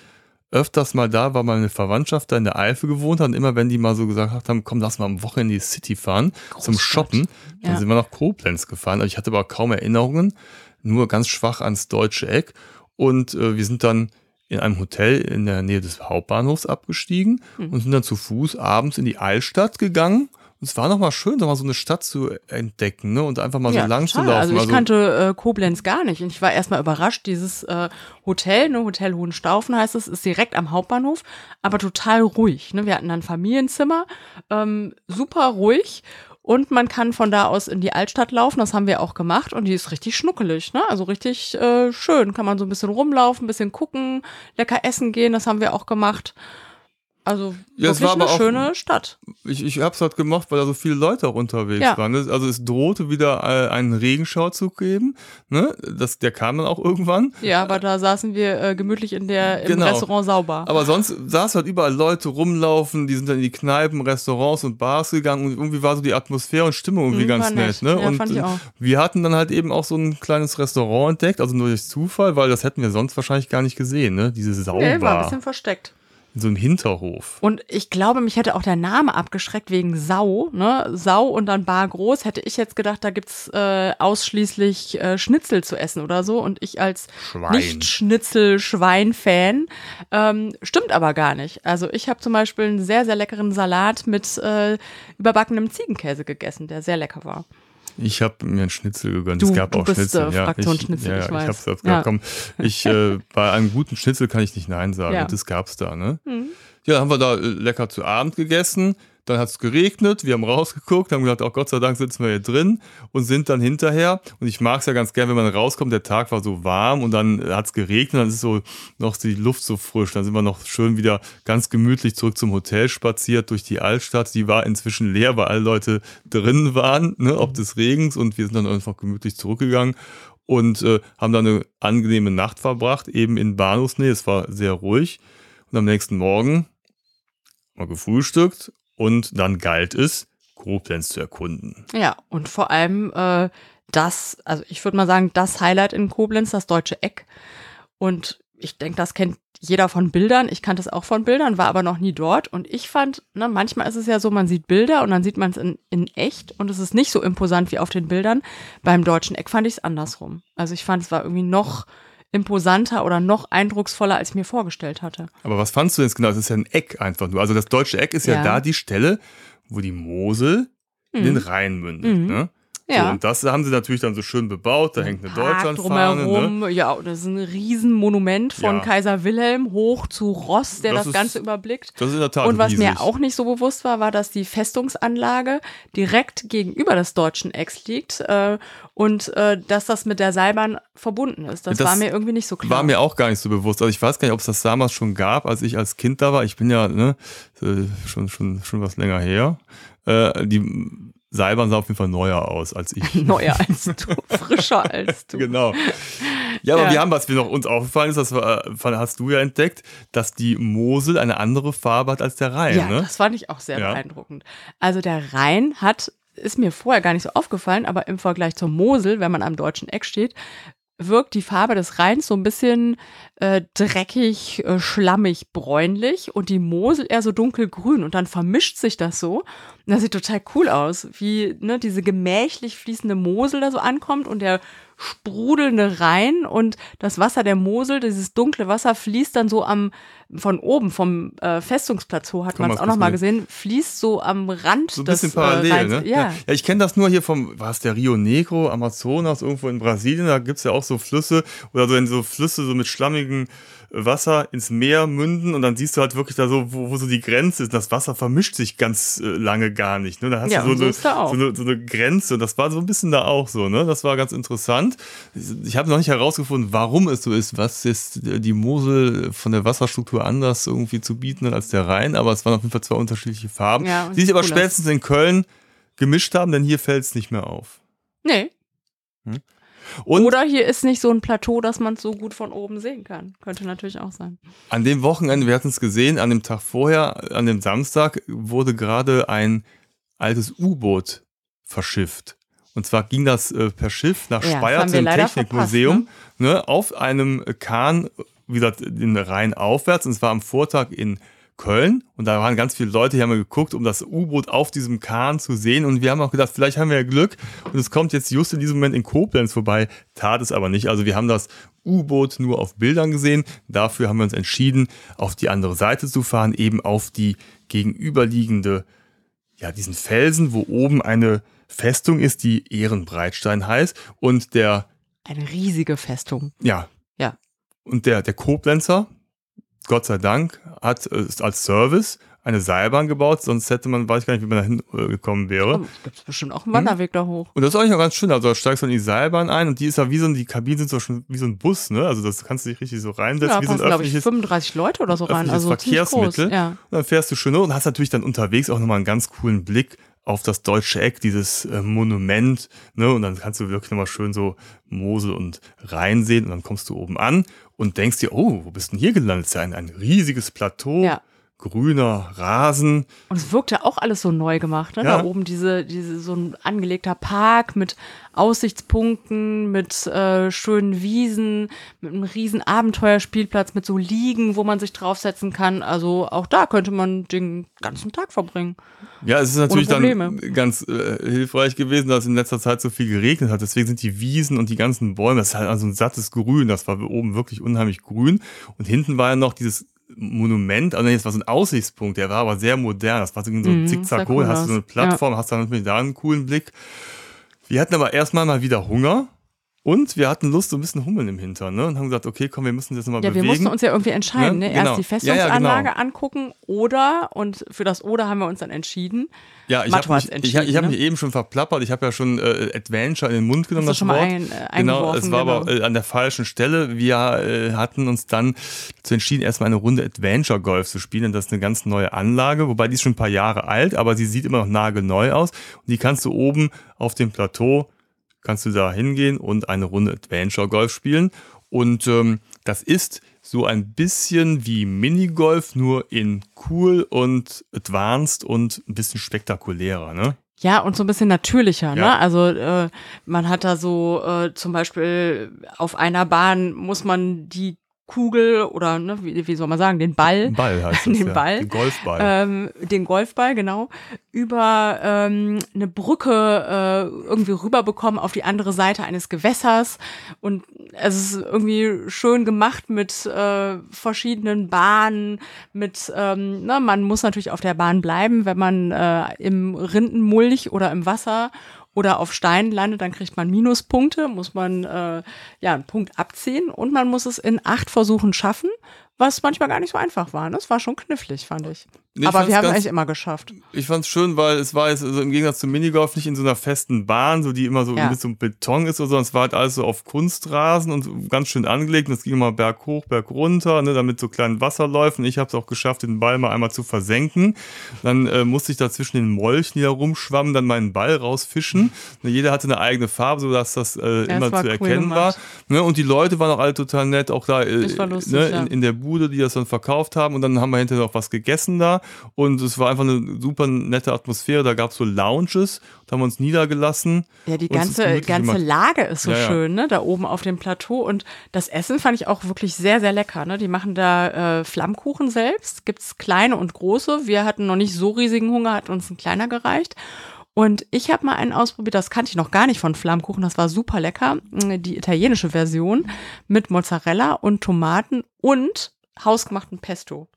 öfters mal da, weil meine Verwandtschaft da in der Eifel gewohnt hat. Und immer wenn die mal so gesagt haben, komm, lass mal am Wochenende in die City fahren Großstadt. zum Shoppen, dann ja. sind wir nach Koblenz gefahren. Also ich hatte aber kaum Erinnerungen, nur ganz schwach ans deutsche Eck. Und äh, wir sind dann in einem Hotel in der Nähe des Hauptbahnhofs abgestiegen mhm. und sind dann zu Fuß abends in die Eilstadt gegangen es war nochmal schön, mal so eine Stadt zu entdecken ne? und einfach mal ja, so lang total. zu laufen.
Also ich also, kannte äh, Koblenz gar nicht und ich war erstmal überrascht. Dieses äh, Hotel, ne, Hotel Hohenstaufen heißt es, ist direkt am Hauptbahnhof, aber total ruhig. Ne? Wir hatten ein Familienzimmer, ähm, super ruhig und man kann von da aus in die Altstadt laufen, das haben wir auch gemacht und die ist richtig schnuckelig, ne? Also richtig äh, schön. Kann man so ein bisschen rumlaufen, ein bisschen gucken, lecker essen gehen, das haben wir auch gemacht. Also
Ja, es war aber
eine
auch-
schöne Stadt.
Ich, ich habe es halt gemocht, weil da so viele Leute auch unterwegs
Ja.
waren. Das- Also es drohte wieder äh, einen Regenschau zu geben. Ne? Das, der kam dann auch irgendwann.
Ja, aber da saßen wir äh, gemütlich in der, im
Genau.
Restaurant sauber.
Aber sonst saß halt überall Leute rumlaufen, die sind dann in die Kneipen, Restaurants und Bars gegangen und irgendwie war so die Atmosphäre und Stimmung irgendwie
Mhm,
ganz nett. Ne?
Ja,
und
fand ich auch.
wir hatten dann halt eben auch so ein kleines Restaurant entdeckt, also nur durch Zufall, weil das hätten wir sonst wahrscheinlich gar nicht gesehen, ne? Diese
nee, war ein bisschen versteckt.
In so einem Hinterhof.
Und ich glaube, mich hätte auch der Name abgeschreckt wegen Sau, ne? Sau und dann Bar groß. Hätte ich jetzt gedacht, da gibt's äh, ausschließlich äh, Schnitzel zu essen oder so. Und ich als
Schwein.
Nicht-Schnitzel-Schwein-Fan. Ähm, stimmt aber gar nicht. Also ich habe zum Beispiel einen sehr, sehr leckeren Salat mit äh, überbackenem Ziegenkäse gegessen, der sehr lecker war.
Ich habe mir einen Schnitzel gegönnt.
Du-
es gab
du
auch
bist,
Schnitzel.
äh,
ja,
Fraktion
ich,
Schnitzel,
ja,
ich
ich
weiß.
hab's jetzt
Ja.
Komm, ich, äh, bei einem guten Schnitzel kann ich nicht Nein sagen.
Ja.
Das gab's da, ne?
Mhm.
Ja, haben wir da äh, lecker zu Abend gegessen. Dann hat's geregnet, wir haben rausgeguckt, haben gedacht, oh Gott sei Dank sitzen wir hier drin und sind dann hinterher. Und ich mag's ja ganz gern, wenn man rauskommt, der Tag war so warm und dann hat's geregnet, dann ist so noch die Luft so frisch. Dann sind wir noch schön wieder ganz gemütlich zurück zum Hotel spaziert durch die Altstadt. Die war inzwischen leer, weil alle Leute drin waren, ne, ob des Regens und wir sind dann einfach gemütlich zurückgegangen und äh, haben dann eine angenehme Nacht verbracht, eben in Bahnhofsnähe. Es war sehr ruhig. Und am nächsten Morgen mal gefrühstückt und dann galt es, Koblenz zu erkunden.
Ja, und vor allem äh, das, also ich würde mal sagen, das Highlight in Koblenz, das deutsche Eck. Und ich denke, das kennt jeder von Bildern. Ich kannte es auch von Bildern, war aber noch nie dort. Und ich fand, ne, manchmal ist es ja so, man sieht Bilder und dann sieht man es in, in echt und es ist nicht so imposant wie auf den Bildern. Beim deutschen Eck fand ich es andersrum. Also ich fand, es war irgendwie noch imposanter oder noch eindrucksvoller, als ich mir vorgestellt hatte.
Aber was fandst du jetzt genau? Das ist ja ein Eck einfach nur. Also das deutsche Eck ist ja,
Ja.
da die Stelle, wo die Mosel in den
Mhm.
Rhein mündet.
Mhm.
Ne? So,
Ja.
und das haben sie natürlich dann so schön bebaut. Da hängt eine Deutschlandfahne. Ne?
drumherum. Ja, und das ist ein Riesenmonument von
Ja.
Kaiser Wilhelm hoch zu Ross, der
Das
das,
ist
Ganze überblickt.
Das ist in der Tat
Und was
riesig.
mir auch nicht so bewusst war, war, dass die Festungsanlage direkt gegenüber des deutschen Ecks liegt äh, und äh, dass das mit der Seilbahn verbunden ist. Das,
Das
war mir irgendwie nicht so klar.
War mir auch gar nicht so bewusst. Also ich weiß gar nicht, ob es das damals schon gab, als ich als Kind da war. Ich bin ja ne, äh, schon, schon, schon was länger her. Äh, die Seilbahn sah auf jeden Fall neuer aus als ich.
neuer als du, frischer als du.
genau. Ja, aber
Ja.
wir haben, was mir noch uns aufgefallen ist, das war, äh, hast du ja entdeckt, dass die Mosel eine andere Farbe hat als der Rhein.
Ja,
ne?
das fand ich auch sehr
Ja.
beeindruckend. Also der Rhein hat, ist mir vorher gar nicht so aufgefallen, aber im Vergleich zur Mosel, wenn man am deutschen Eck steht, wirkt die Farbe des Rheins so ein bisschen äh, dreckig, äh, schlammig, bräunlich und die Mosel eher so dunkelgrün und dann vermischt sich das so. Und das sieht total cool aus, wie ne, diese gemächlich fließende Mosel da so ankommt und der sprudelnde Rhein und das Wasser der Mosel, dieses dunkle Wasser fließt dann so am von oben vom äh, Festungsplatz hoch, hat man es auch noch mal
kurz
gesehen, fließt so am Rand
So ein
des
bisschen parallel,
äh,
ne?
Ja.
ja ich kenne das nur hier vom, was der Rio Negro, Amazonas, irgendwo in Brasilien, da gibt's ja auch so Flüsse oder so, so Flüsse so mit schlammigem Wasser ins Meer münden und dann siehst du halt wirklich da so, wo, wo so die Grenze ist. Das Wasser vermischt sich ganz äh, lange gar nicht. Ne? Da hast
Ja,
du so,
so
so, eine, so eine Grenze und das war so ein bisschen da auch so. Ne? Das war ganz interessant. Ich habe noch nicht herausgefunden, warum es so ist, was jetzt die Mosel von der Wasserstruktur anders irgendwie zu bieten hat als der Rhein, aber es waren auf jeden Fall zwei unterschiedliche Farben,
Ja,
die sich aber
cool
spätestens in Köln gemischt haben, denn hier fällt es nicht mehr auf.
Nee.
Und
Oder hier ist nicht so ein Plateau, dass man es so gut von oben sehen kann. Könnte natürlich auch sein.
an dem Wochenende, wir hatten es gesehen, an dem Tag vorher, an dem Samstag, wurde gerade ein altes U-Boot verschifft. Und zwar ging das äh, per Schiff nach
Ja,
Speyer zum Technikmuseum, ne, auf einem Kahn, wie gesagt, den Rhein aufwärts. Und es war am Vortag in Köln und da waren ganz viele Leute, die haben geguckt, um das U-Boot auf diesem Kahn zu sehen. Und wir haben auch gedacht, vielleicht haben wir ja Glück und es kommt jetzt just in diesem Moment in Koblenz vorbei. Tat es aber nicht. Also wir haben das U-Boot nur auf Bildern gesehen. Dafür haben wir uns entschieden, auf die andere Seite zu fahren, eben auf die gegenüberliegende, ja, diesen Felsen, wo oben eine Festung ist, die Ehrenbreitstein heißt. Und der,
Eine riesige Festung.
ja.
Ja.
Und der, der Koblenzer, Gott sei Dank, hat äh, als Service eine Seilbahn gebaut, sonst hätte man, weiß ich gar nicht, wie man dahin äh, gekommen wäre.
Oh, Gibt es bestimmt auch einen Wanderweg da hoch.
Und das ist eigentlich noch ganz schön. Also da steigst du in die Seilbahn ein und die ist ja wie so ein, die Kabinen sind so schon wie so ein Bus, ne? Also das kannst du dich richtig so reinsetzen,
Ja,
wie so ein
passen, glaube ich,
öffentliches,
35 Leute oder so rein. Also ziemlich groß.
Verkehrsmittel.
Ja.
Und dann fährst du schön hoch und hast natürlich dann unterwegs auch nochmal einen ganz coolen Blick auf das deutsche Eck, dieses äh, Monument, ne? Und dann kannst du wirklich nochmal schön so Mosel und Rhein sehen und dann kommst du oben an und denkst dir, oh, wo bist denn hier gelandet? Das ist ja ein, ein riesiges Plateau,
Ja.
Grüner Rasen.
Und es wirkte auch alles so neu gemacht. Ne?
Ja.
Da oben diese, diese, so ein angelegter Park mit Aussichtspunkten, mit äh, schönen Wiesen, mit einem riesen Abenteuerspielplatz, mit so Liegen, wo man sich draufsetzen kann. Also auch da könnte man den ganzen Tag verbringen.
Ja, es ist natürlich dann ganz äh, hilfreich gewesen, dass in letzter Zeit so viel geregnet hat. Deswegen sind die Wiesen und die ganzen Bäume, das ist halt also ein sattes Grün. Das war oben wirklich unheimlich grün. Und hinten war ja noch dieses Monument, also jetzt war so ein Aussichtspunkt, der war aber sehr modern. Das war so ein
Mhm,
Zickzack,
sah cool
hast du so eine. Plattform, hast dann natürlich da einen coolen Blick. Wir hatten aber erstmal mal wieder Hunger und wir hatten Lust, so ein bisschen Hummeln im Hintern, ne? Und haben gesagt, okay, komm, wir müssen das nochmal
Ja, wir
bewegen.
mussten uns ja irgendwie entscheiden.
Ne?
Ne? Erst
Genau.
die
Ja, ja,
Festungsanlage
genau.
angucken oder, und für das Oder haben wir uns dann entschieden.
Ja, ich habe mich, ich, ich hab
ne?
mich eben schon verplappert. Ich habe ja schon äh, Adventure in den Mund genommen, das
schon mal
Wort.
ein- äh,
genau, es war aber
genau.
äh, an der falschen Stelle. Wir äh, hatten uns dann zu entschieden, erstmal eine Runde Adventure Golf zu spielen. Das ist eine ganz neue Anlage, wobei die ist schon ein paar Jahre alt, aber sie sieht immer noch nagelneu aus. Und die kannst du oben auf dem Plateau, kannst du da hingehen und eine Runde Adventure Golf spielen. Und ähm, das ist so ein bisschen wie Minigolf, nur in cool und advanced und ein bisschen spektakulärer, ne?
Ja, und so ein bisschen natürlicher, ne?
Ja.
Also äh, man hat da so äh, zum Beispiel auf einer Bahn muss man die Kugel oder ne, wie, wie soll man sagen, den Ball,
Ball heißt das,
Den
ja.
Ball.
Den Golfball.
ähm, den Golfball, genau, über ähm, eine Brücke äh, irgendwie rüberbekommen auf die andere Seite eines Gewässers. Und es ist irgendwie schön gemacht mit äh, verschiedenen Bahnen, mit, ähm, ne, man muss natürlich auf der Bahn bleiben, wenn man äh, im Rindenmulch oder im Wasser oder auf Steinen landet, dann kriegt man Minuspunkte, muss man äh, ja einen Punkt abziehen und man muss es in acht Versuchen schaffen, was manchmal gar nicht so einfach war. Ne? Das war schon knifflig, fand ich.
Nee, ich
Aber wir haben es eigentlich immer geschafft.
Ich fand's schön, weil es war jetzt also im Gegensatz zum Minigolf nicht in so einer festen Bahn, so die immer so
Ja.
mit so einem Beton ist, oder so, sondern es war halt alles so auf Kunstrasen und ganz schön angelegt. Und es ging immer berg hoch, berg runter, ne, damit so kleinen Wasserläufen. Ich habe es auch geschafft, den Ball mal einmal zu versenken. Dann äh, musste ich da zwischen den Molchen, die da rumschwammen, dann meinen Ball rausfischen. Ne, jeder hatte eine eigene Farbe, sodass das äh,
Ja,
immer
es war
zu
cool
erkennen war.
gemacht.
Ne, und die Leute waren auch alle total nett, auch da äh,
war lustig,
ne, in, in der Bude, die das dann verkauft haben. Und dann haben wir hinterher noch was gegessen da. Und es war einfach eine super nette Atmosphäre. Da gab es so Lounges, da haben wir uns niedergelassen.
Ja, die
es
ganze, ganze
gemacht.
Lage ist so
Ja, ja.
schön, ne? Da oben auf dem Plateau. Und das Essen fand ich auch wirklich sehr, sehr lecker. Ne? Die machen da äh, Flammkuchen selbst. Gibt's kleine und große. Wir hatten noch nicht so riesigen Hunger, hat uns ein kleiner gereicht. Und ich habe mal einen ausprobiert, das kannte ich noch gar nicht von Flammkuchen, das war super lecker. Die italienische Version mit Mozzarella und Tomaten und hausgemachten Pesto.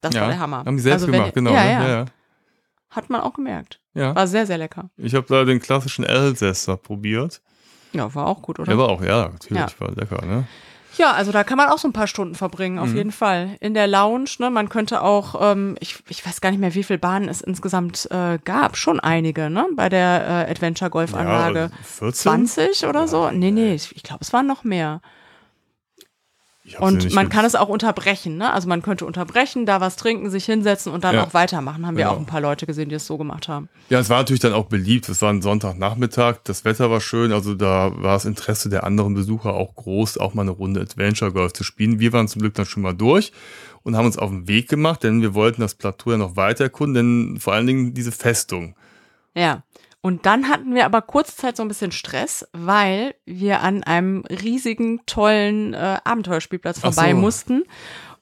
Das war der Hammer.
Haben die selbst
Also wenn-
gemacht, genau.
Ja,
ne?
ja,
ja,
Hat man auch gemerkt.
ja.
War sehr, sehr lecker.
Ich habe da den klassischen Elsässer probiert.
Ja, war auch gut, oder?
Der war auch, ja, natürlich,
Ja.
war lecker, ne?
Ja, also da kann man auch so ein paar Stunden verbringen, auf
Mhm.
jeden Fall. In der Lounge, ne, man könnte auch, ähm, ich, ich weiß gar nicht mehr, wie viele Bahnen es insgesamt äh, gab, schon einige, ne, bei der äh, Adventure Golf Anlage.
Ja, 14?
20 oder so? Nee, nee, ich, ich glaube, es waren noch mehr. Und man kann es auch unterbrechen, ne? Also man könnte unterbrechen, da was trinken, sich hinsetzen und dann
Ja.
auch weitermachen. Haben wir
Genau.
auch ein paar Leute gesehen, die es so gemacht haben.
Ja, es war natürlich dann auch beliebt. Es war ein Sonntagnachmittag, das Wetter war schön, also da war das Interesse der anderen Besucher auch groß, auch mal eine Runde Adventure Golf zu spielen. Wir waren zum Glück dann schon mal durch und haben uns auf den Weg gemacht, denn wir wollten das Plateau ja noch weiter erkunden, denn vor allen Dingen diese Festung.
Ja. Und dann hatten wir aber kurzzeit so ein bisschen Stress, weil wir an einem riesigen, tollen äh, Abenteuerspielplatz vorbei
so.
mussten.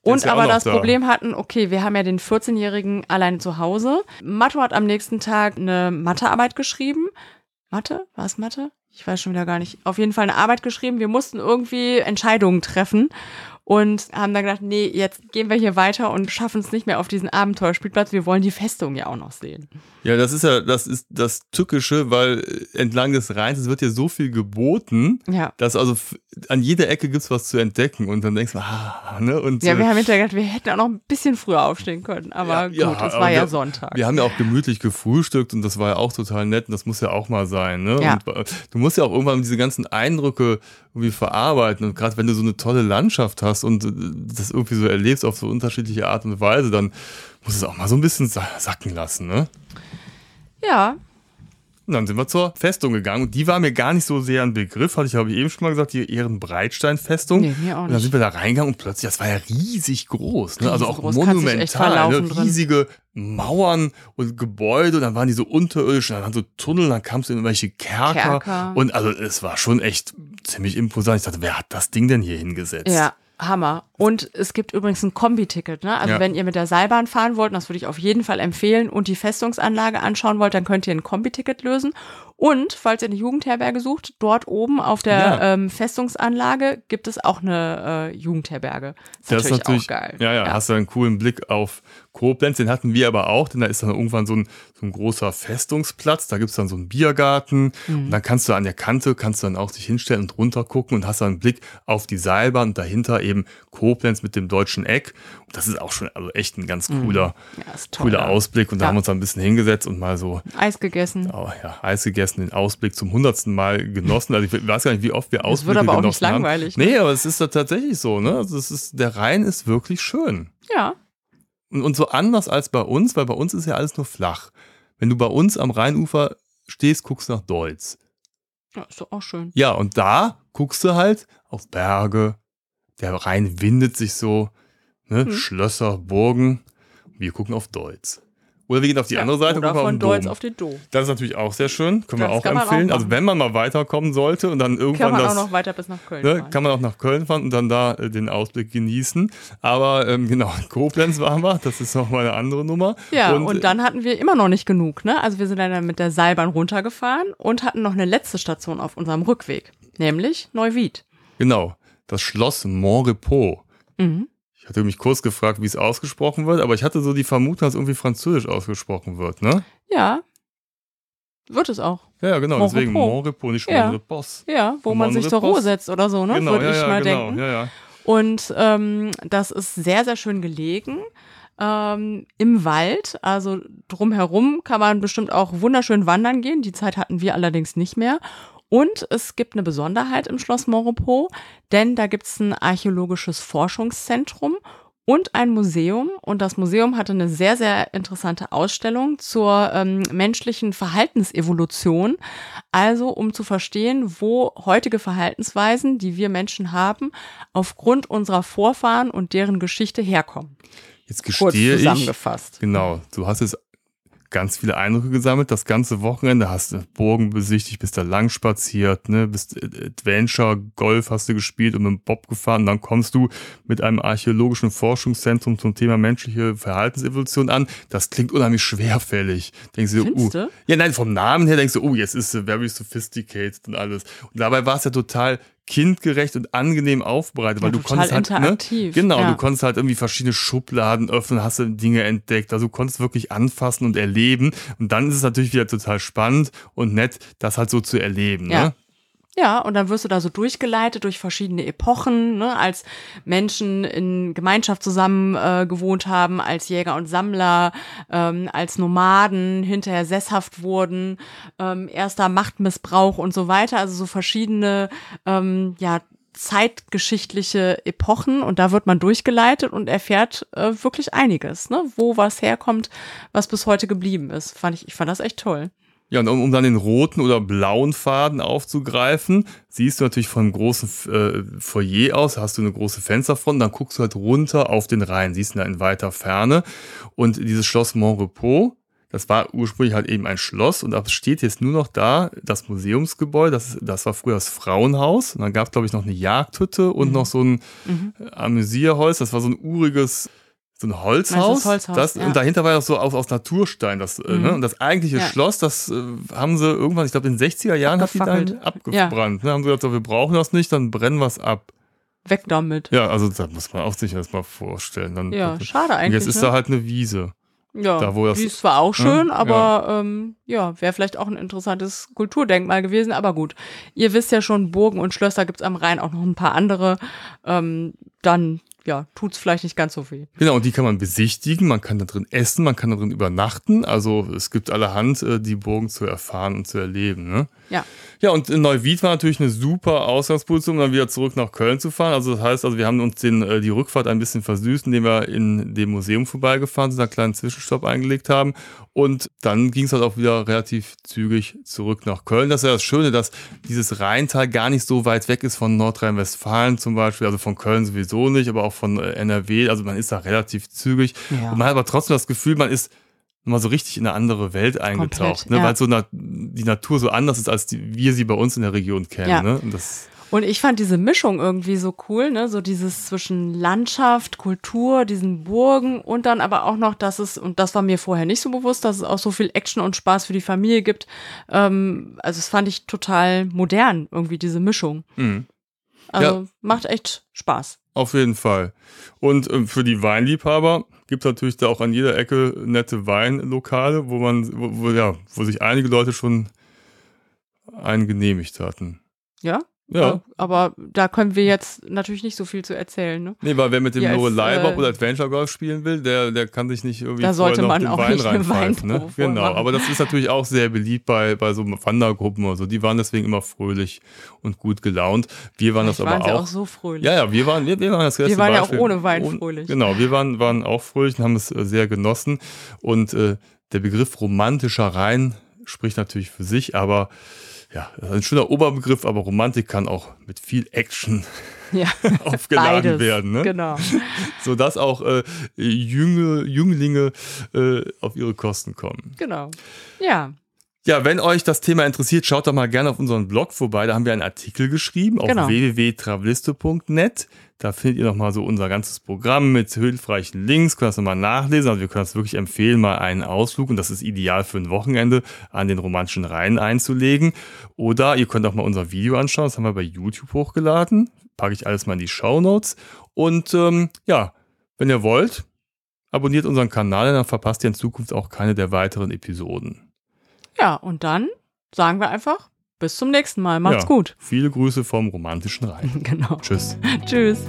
Und
ja
aber das
da.
Problem hatten, okay, wir haben ja den 14-Jährigen alleine zu Hause. Matto hat am nächsten Tag eine Mathearbeit geschrieben. Mathe? War es Mathe? Ich weiß schon wieder gar nicht. Auf jeden Fall eine Arbeit geschrieben. Wir mussten irgendwie Entscheidungen treffen. Und haben dann gedacht, nee, jetzt gehen wir hier weiter und schaffen es nicht mehr auf diesen Abenteuerspielplatz. Wir wollen die Festung ja auch noch sehen.
Ja, das ist ja, das ist das Tückische, weil entlang des Rheins, es wird ja so viel geboten,
Ja.
dass also an jeder Ecke gibt's was zu entdecken und dann denkst du, ah, ne? Und
Ja,
äh,
wir haben hinterher gedacht, wir hätten auch noch ein bisschen früher aufstehen können. Aber
Ja,
gut,
ja,
es war ja
wir-
Sonntag.
Wir haben ja auch gemütlich gefrühstückt und das war ja auch total nett und das muss ja auch mal sein. Ne?
Ja.
Und, äh, du musst ja auch irgendwann diese ganzen Eindrücke irgendwie verarbeiten und gerade wenn du so eine tolle Landschaft hast und äh, das irgendwie so erlebst auf so unterschiedliche Art und Weise, dann muss es auch mal so ein bisschen sa sacken lassen. Ne?
ja,
Und dann sind wir zur Festung gegangen und die war mir gar nicht so sehr ein Begriff, hatte ich, habe ich eben schon mal gesagt, die Ehrenbreitstein-Festung.
Nee, mir auch
Und dann sind wir da reingegangen und plötzlich, das war ja riesig groß, ne? also auch
echt
monumental, ne? riesige Mauern und Gebäude und dann waren die so unterirdisch, und dann waren so Tunnel, dann kamst du in irgendwelche Kerker,
Kerker.
und also es war schon echt ziemlich imposant. Ich dachte, wer hat das Ding denn hier hingesetzt?
ja, Hammer. Und es gibt übrigens ein Kombi-Ticket. Ne? Also
Ja.
wenn ihr mit der Seilbahn fahren wollt, und das würde ich auf jeden Fall empfehlen, und die Festungsanlage anschauen wollt, dann könnt ihr ein Kombi-Ticket lösen. Und falls ihr eine Jugendherberge sucht, dort oben auf der
Ja.
ähm, Festungsanlage gibt es auch eine äh, Jugendherberge. Ist
Das ist natürlich,
auch geil.
Ja, ja, hast du einen coolen Blick auf Koblenz. Den hatten wir aber auch, denn da ist dann irgendwann so ein, so ein großer Festungsplatz. Da gibt's dann so einen Biergarten.
Mhm.
Und dann kannst du an der Kante, kannst du dann auch dich hinstellen und runter gucken und hast dann einen Blick auf die Seilbahn und dahinter eben Koblenz mit dem deutschen Eck. Und das ist auch schon also echt ein ganz cooler,
Ja, ist toll.
cooler Ausblick. Und da
Ja.
haben wir uns dann ein bisschen hingesetzt und mal so
Eis gegessen.
oh, ja, Eis gegessen, den Ausblick zum hundertsten Mal genossen. Also ich weiß gar nicht, wie oft wir
Das
Ausblicke
wird aber auch nicht
genossen haben.
langweilig, ne?
Nee, aber es ist da tatsächlich so. Ne? Also es ist, der Rhein ist wirklich schön.
Ja.
Und, und so anders als bei uns, weil bei uns ist ja alles nur flach. Wenn du bei uns am Rheinufer stehst, guckst du nach Deutz.
ja, ist doch auch schön.
Ja, und da guckst du halt auf Berge. Der Rhein windet sich so. Ne?
Hm.
Schlösser, Burgen. Wir gucken auf Deutz. Oder wir gehen auf die andere Seite
Oder von
Dom.
auf den Dom.
Das ist natürlich auch sehr schön. Können wir
Das
auch
kann man auch
empfehlen. also
machen.
wenn man mal weiterkommen sollte und dann
Kann
irgendwann
man
das
auch noch weiter bis nach Köln
Ne,
fahren.
kann man auch nach Köln fahren und dann da äh, den Ausblick genießen. Aber ähm, genau, in Koblenz waren wir, das ist nochmal eine andere Nummer.
Ja, und,
äh,
dann hatten wir immer noch nicht genug, ne? Also wir sind dann mit der Seilbahn runtergefahren und hatten noch eine letzte Station auf unserem Rückweg, nämlich Neuwied.
Genau, das Schloss Montrepos.
Mhm.
Ich hatte mich kurz gefragt, wie es ausgesprochen wird, aber ich hatte so die Vermutung, dass es irgendwie französisch ausgesprochen wird, ne?
Ja, wird es auch.
Ja, genau, deswegen
Montrepos.
Montrepos, nicht
Ja.
Montrepos.
Ja, wo man sich zur. Ruhe setzt oder so, ne?
Genau,
Würde
ja,
ich
ja,
mal
genau,
denken.
ja, ja.
Und ähm, das ist sehr, sehr schön gelegen. Ähm, Im Wald, also drumherum kann man bestimmt auch wunderschön wandern gehen. Die Zeit hatten wir allerdings nicht mehr. Und es gibt eine Besonderheit im Schloss Maurepo, denn da gibt es ein archäologisches Forschungszentrum und ein Museum. Und das Museum hatte eine sehr, sehr interessante Ausstellung zur ähm, menschlichen Verhaltensevolution. Also um zu verstehen, wo heutige Verhaltensweisen, die wir Menschen haben, aufgrund unserer Vorfahren und deren Geschichte herkommen.
Jetzt
Kurz
gestehe ich,
zusammengefasst.
Genau, du hast jetzt ganz viele Eindrücke gesammelt. Das ganze Wochenende hast du Burgen besichtigt, bist da lang spaziert, ne, bist äh, Adventure, Golf hast du gespielt und mit dem Bob gefahren. Und dann kommst du mit einem archäologischen Forschungszentrum zum Thema menschliche Verhaltensevolution an. Das klingt unheimlich schwerfällig. Denkst du,
Findest
uh,
du?
ja, nein, vom Namen her denkst du, oh, jetzt ist sie very sophisticated und alles. Und dabei war es ja total kindgerecht und angenehm aufbereitet, weil
Ja,
du
total
konntest halt, ne, genau,
ja.
du konntest halt irgendwie verschiedene Schubladen öffnen, hast du Dinge entdeckt, also du konntest wirklich anfassen und erleben und dann ist es natürlich wieder total spannend und nett, das halt so zu erleben,
Ja.
ne?
Ja, und dann wirst du da so durchgeleitet durch verschiedene Epochen, ne, als Menschen in Gemeinschaft zusammen äh, gewohnt haben, als Jäger und Sammler, ähm, als Nomaden, hinterher sesshaft wurden, ähm, erster Machtmissbrauch und so weiter. Also so verschiedene, ähm, ja, zeitgeschichtliche Epochen und da wird man durchgeleitet und erfährt äh, wirklich einiges, ne? wo was herkommt, was bis heute geblieben ist. Fand ich, ich fand das echt toll.
Ja, und um, um dann den roten oder blauen Faden aufzugreifen, siehst du natürlich vom großen äh, Foyer aus, hast du eine große Fensterfront, dann guckst du halt runter auf den Rhein, siehst ihn da in weiter Ferne. Und dieses Schloss Montrepos, das war ursprünglich halt eben ein Schloss und da steht jetzt nur noch da das Museumsgebäude, das, das war früher das Frauenhaus. Und dann gab es, glaube ich, noch eine Jagdhütte und noch so ein
Mhm.
äh, Amüsierholz, das war so ein uriges so ein Holzhaus,
das Holzhaus,
das,
ja.
und dahinter war das so aus, aus Naturstein. Das, äh,
Mhm.
ne? Und das eigentliche
Ja.
Schloss, das äh, haben sie irgendwann, ich glaube in den 60er Jahren hat die dann abgebrannt. Ne? Haben sie gesagt, so, wir brauchen das nicht, dann brennen wir es ab.
weg damit.
Ja, also da muss man auch sich das mal vorstellen. Dann,
Ja, schade
und
eigentlich.
jetzt ist
ne?
da halt eine Wiese.
Ja,
Da, wo das-
die ist zwar auch schön,
Ja,
aber ähm, ja, wäre vielleicht auch ein interessantes Kulturdenkmal gewesen. Aber gut, ihr wisst ja schon, Burgen und Schlösser gibt's am Rhein auch noch ein paar andere. Ähm, dann ja, tut's vielleicht nicht ganz so weh.
Genau, und die kann man besichtigen, man kann da drin essen, man kann da drin übernachten. Also es gibt allerhand, äh, die Burgen zu erfahren und zu erleben. Ne?
Ja,
Ja, und in Neuwied war natürlich eine super Ausgangsposition, um dann wieder zurück nach Köln zu fahren. Also das heißt, also wir haben uns den, äh, die Rückfahrt ein bisschen versüßt, indem wir in dem Museum vorbeigefahren sind, einen kleinen Zwischenstopp eingelegt haben. Und dann ging es halt auch wieder relativ zügig zurück nach Köln. Das ist ja das Schöne, dass dieses Rheintal gar nicht so weit weg ist von Nordrhein-Westfalen zum Beispiel, also von Köln sowieso nicht, aber auch von äh, NRW. Also man ist da relativ zügig.
Ja.
Und man hat aber trotzdem das Gefühl, man ist mal so richtig in eine andere Welt eingetaucht,
Komplett,
ne?
ja.
weil so na, die Natur so anders ist, als die, wir sie bei uns in der Region kennen.
Ja.
Ne? Und
Und ich fand diese Mischung irgendwie so cool, ne? So dieses zwischen Landschaft, Kultur, diesen Burgen und dann aber auch noch, dass es, und das war mir vorher nicht so bewusst, dass es auch so viel Action und Spaß für die Familie gibt. Ähm, also das fand ich total modern, irgendwie diese Mischung.
mh,
Also macht echt Spaß.
auf jeden Fall. Und ähm, für die Weinliebhaber gibt es natürlich da auch an jeder Ecke nette Weinlokale, wo man, wo, wo, ja, wo sich einige Leute schon einen genehmigt hatten.
Ja?
Ja.
Äh, Aber da können wir jetzt natürlich nicht so viel zu erzählen, ne?
Nee, weil wer mit dem
Ja, als,
Lorelei-Bob
äh,
oder Adventure Golf spielen will, der, der kann sich nicht irgendwie
Da sollte man auch
Wein
nicht
reinpfeifen. Ne? Genau,
machen.
aber das ist natürlich auch sehr beliebt bei, bei so Wandergruppen oder so. Die waren deswegen immer fröhlich und gut gelaunt. Wir waren das
Vielleicht waren
aber auch.
auch so fröhlich.
ja, ja, wir waren, wir, wir waren das
Wir waren ja auch ohne Wein fröhlich.
Genau, wir waren, waren auch fröhlich und haben es äh, sehr genossen. Und äh, der Begriff romantischer Rhein spricht natürlich für sich, aber ja, ein schöner Oberbegriff, aber Romantik kann auch mit viel Action
Ja.
aufgeladen
Beides.
werden. Ne?
Genau.
sodass auch äh, Jünglinge äh, auf ihre Kosten kommen.
Genau. Ja.
Ja, wenn euch das Thema interessiert, schaut doch mal gerne auf unseren Blog vorbei. Da haben wir einen Artikel geschrieben auf
Genau.
www.travelisto.net. Da findet ihr nochmal so unser ganzes Programm mit hilfreichen Links. Könnt das nochmal nachlesen. Also wir können das wirklich empfehlen, mal einen Ausflug, und das ist ideal für ein Wochenende, an den romantischen Rhein einzulegen. Oder ihr könnt auch mal unser Video anschauen. Das haben wir bei YouTube hochgeladen. Packe ich alles mal in die Show Notes. Und ähm, ja, wenn ihr wollt, abonniert unseren Kanal, dann verpasst ihr in Zukunft auch keine der weiteren Episoden.
Ja, und dann sagen wir einfach bis zum nächsten Mal. Macht's
Ja.
gut.
Viele Grüße vom romantischen Rhein.
Genau.
Tschüss.
Tschüss.